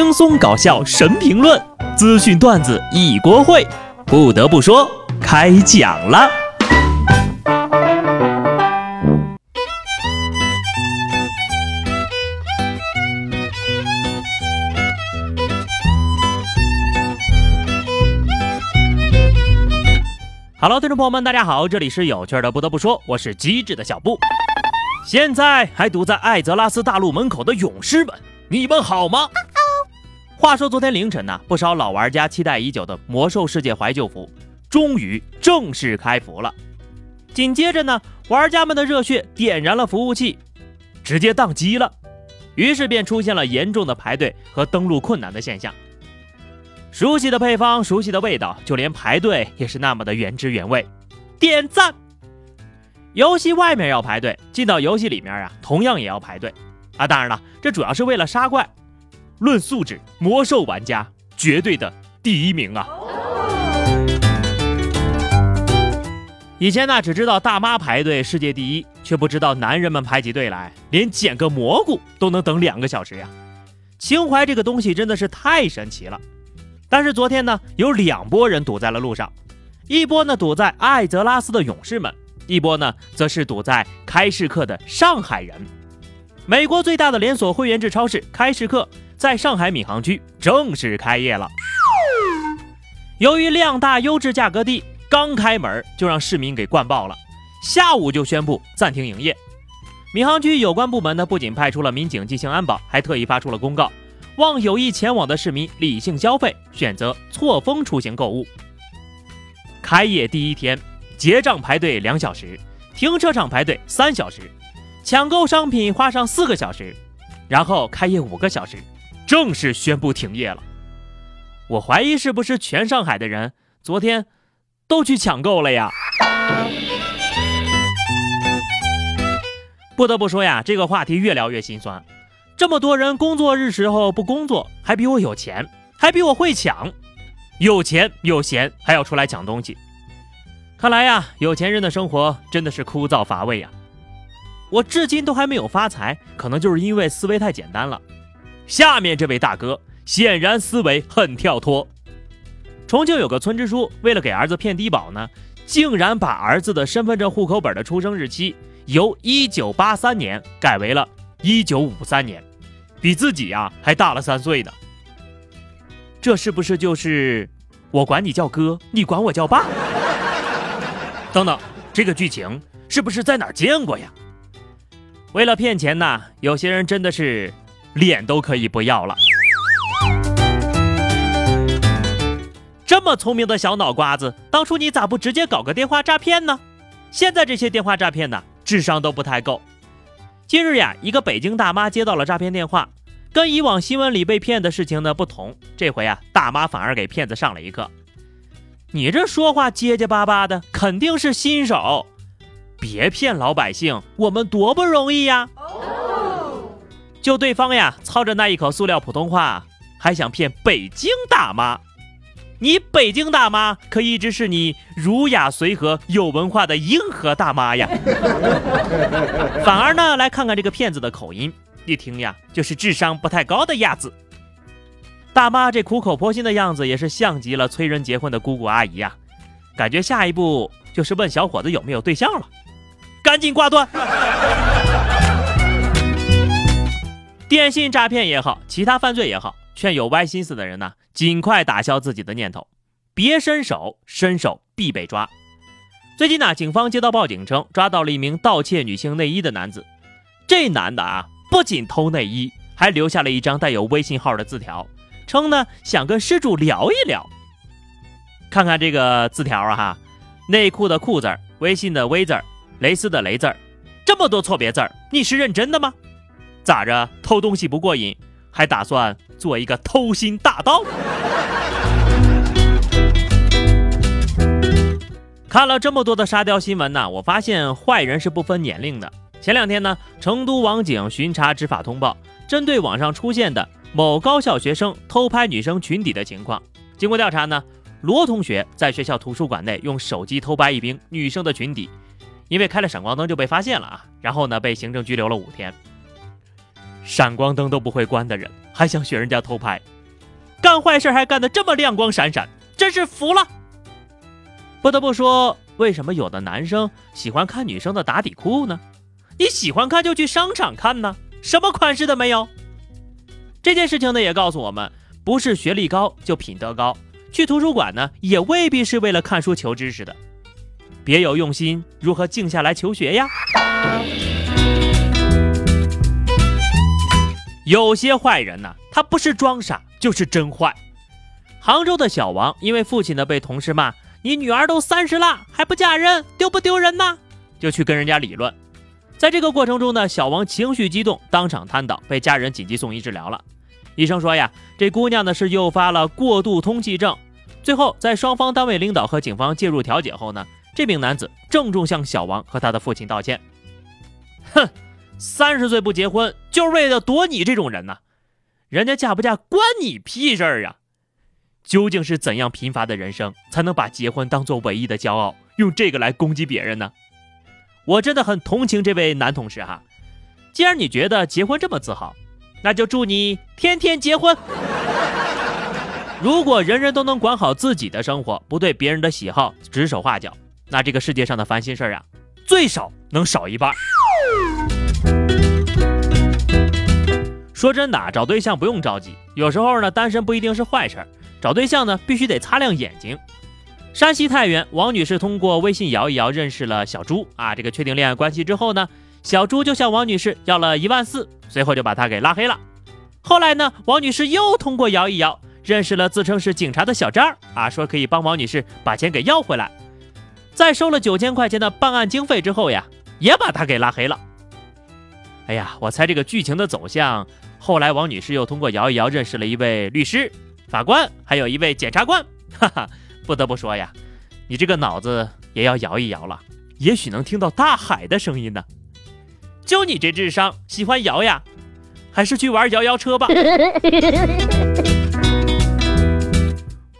轻松搞笑神评论，资讯段子一锅烩。不得不说，开讲了。Hello，听众朋友们，大家好，这里是有趣的。不得不说，我是机智的小布。现在还堵在艾泽拉斯大陆门口的勇士们，你们好吗？话说昨天凌晨呢，不少老玩家期待已久的《魔兽世界》怀旧服终于正式开服了。紧接着呢，玩家们的热血点燃了服务器，直接宕机了，于是便出现了严重的排队和登录困难的现象。熟悉的配方，熟悉的味道，就连排队也是那么的原汁原味。点赞！游戏外面要排队，进到游戏里面啊，同样也要排队啊。当然了，这主要是为了杀怪。论素质，魔兽玩家绝对的第一名啊！以前呢，只知道大妈排队世界第一，却不知道男人们排起队来，连捡个蘑菇都能等两个小时呀！情怀这个东西真的是太神奇了。但是昨天呢，有两拨人堵在了路上，一波呢堵在艾泽拉斯的勇士们，一波呢则是堵在开市客的上海人。美国最大的连锁会员制超市开市客。在上海闵行区正式开业了。由于量大、优质、价格低，刚开门就让市民给灌爆了，下午就宣布暂停营业。闵行区有关部门呢，不仅派出了民警进行安保，还特意发出了公告，望有意前往的市民理性消费，选择错峰出行购物。开业第一天，结账排队两小时，停车场排队三小时，抢购商品花上四个小时，然后开业五个小时。正式宣布停业了，我怀疑是不是全上海的人昨天都去抢购了呀？不得不说呀，这个话题越聊越心酸。这么多人工作日时候不工作，还比我有钱，还比我会抢，有钱有闲还要出来抢东西。看来呀，有钱人的生活真的是枯燥乏味呀。我至今都还没有发财，可能就是因为思维太简单了。下面这位大哥显然思维很跳脱。重庆有个村支书，为了给儿子骗低保呢，竟然把儿子的身份证、户口本的出生日期由一九八三年改为了一九五三年，比自己呀还大了三岁呢。这是不是就是我管你叫哥，你管我叫爸？等等，这个剧情是不是在哪儿见过呀？为了骗钱呢，有些人真的是。脸都可以不要了，这么聪明的小脑瓜子，当初你咋不直接搞个电话诈骗呢？现在这些电话诈骗呢，智商都不太够。近日呀，一个北京大妈接到了诈骗电话，跟以往新闻里被骗的事情呢不同，这回啊，大妈反而给骗子上了一课。你这说话结结巴巴的，肯定是新手，别骗老百姓，我们多不容易呀。就对方呀，操着那一口塑料普通话，还想骗北京大妈？你北京大妈可一直是你儒雅随和、有文化的硬核大妈呀。反而呢，来看看这个骗子的口音，一听呀，就是智商不太高的样子。大妈这苦口婆心的样子，也是像极了催人结婚的姑姑阿姨呀。感觉下一步就是问小伙子有没有对象了，赶紧挂断。电信诈骗也好，其他犯罪也好，劝有歪心思的人呢，尽快打消自己的念头，别伸手，伸手必被抓。最近呢，警方接到报警称，抓到了一名盗窃女性内衣的男子。这男的啊，不仅偷内衣，还留下了一张带有微信号的字条，称呢想跟失主聊一聊。看看这个字条啊哈，内裤的裤字儿，微信的微字儿，蕾丝的蕾字儿，这么多错别字儿，你是认真的吗？咋着？偷东西不过瘾，还打算做一个偷心大盗？看了这么多的沙雕新闻呢，我发现坏人是不分年龄的。前两天呢，成都网警巡查执法通报，针对网上出现的某高校学生偷拍女生裙底的情况，经过调查呢，罗同学在学校图书馆内用手机偷拍一名女生的裙底，因为开了闪光灯就被发现了啊，然后呢被行政拘留了五天。闪光灯都不会关的人，还想学人家偷拍，干坏事还干得这么亮光闪闪，真是服了。不得不说，为什么有的男生喜欢看女生的打底裤呢？你喜欢看就去商场看呢，什么款式的没有？这件事情呢，也告诉我们，不是学历高就品德高，去图书馆呢，也未必是为了看书求知识的。别有用心，如何静下来求学呀？有些坏人呢，他不是装傻，就是真坏。杭州的小王因为父亲呢被同事骂：“你女儿都三十了还不嫁人，丢不丢人呢？”就去跟人家理论。在这个过程中呢，小王情绪激动，当场瘫倒，被家人紧急送医治疗了。医生说呀，这姑娘呢是诱发了过度通气症。最后在双方单位领导和警方介入调解后呢，这名男子郑重向小王和他的父亲道歉。哼。三十岁不结婚，就是为了躲你这种人呢？人家嫁不嫁关你屁事儿啊！究竟是怎样贫乏的人生，才能把结婚当做唯一的骄傲，用这个来攻击别人呢？我真的很同情这位男同事哈。既然你觉得结婚这么自豪，那就祝你天天结婚。如果人人都能管好自己的生活，不对别人的喜好指手画脚，那这个世界上的烦心事儿啊，最少能少一半。说真的，找对象不用着急。有时候呢，单身不一定是坏事儿。找对象呢，必须得擦亮眼睛。山西太原王女士通过微信摇一摇认识了小朱啊，这个确定恋爱关系之后呢，小朱就向王女士要了一万四，随后就把她给拉黑了。后来呢，王女士又通过摇一摇认识了自称是警察的小张啊，说可以帮王女士把钱给要回来。在收了九千块钱的办案经费之后呀，也把她给拉黑了。哎呀，我猜这个剧情的走向。后来，王女士又通过摇一摇认识了一位律师、法官，还有一位检察官。哈哈，不得不说呀，你这个脑子也要摇一摇了，也许能听到大海的声音呢。就你这智商，喜欢摇呀？还是去玩摇摇车吧。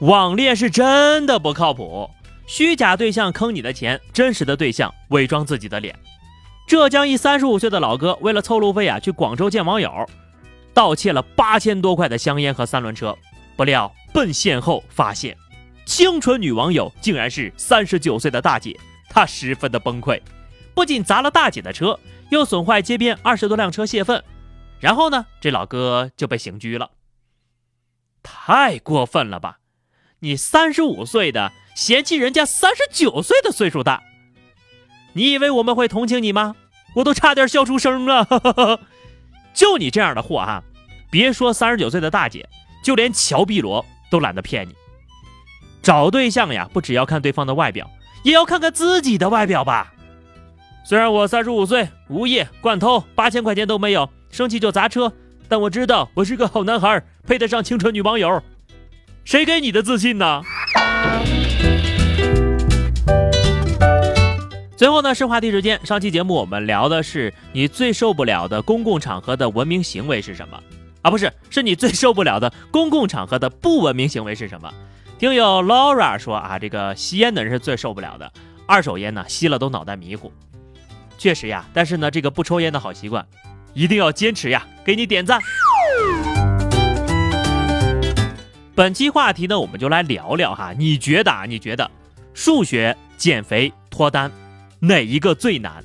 网恋是真的不靠谱，虚假对象坑你的钱，真实的对象伪装自己的脸。浙江一三十五岁的老哥为了凑路费啊，去广州见网友。盗窃了八千多块的香烟和三轮车，不料奔现后发现，清纯女网友竟然是三十九岁的大姐，他十分的崩溃，不仅砸了大姐的车，又损坏街边二十多辆车泄愤，然后呢，这老哥就被刑拘了。太过分了吧？你三十五岁的嫌弃人家三十九岁的岁数大，你以为我们会同情你吗？我都差点笑出声了。就你这样的货哈，别说三十九岁的大姐，就连乔碧罗都懒得骗你。找对象呀，不只要看对方的外表，也要看看自己的外表吧。虽然我三十五岁，无业，惯偷，八千块钱都没有，生气就砸车，但我知道我是个好男孩，配得上清纯女网友。谁给你的自信呢？最后呢，是话题时间。上期节目我们聊的是你最受不了的公共场合的文明行为是什么啊？不是，是你最受不了的公共场合的不文明行为是什么？听友 Laura 说啊，这个吸烟的人是最受不了的，二手烟呢吸了都脑袋迷糊。确实呀，但是呢，这个不抽烟的好习惯一定要坚持呀，给你点赞。本期话题呢，我们就来聊聊哈，你觉得啊？你觉得数学、减肥、脱单？哪一个最难？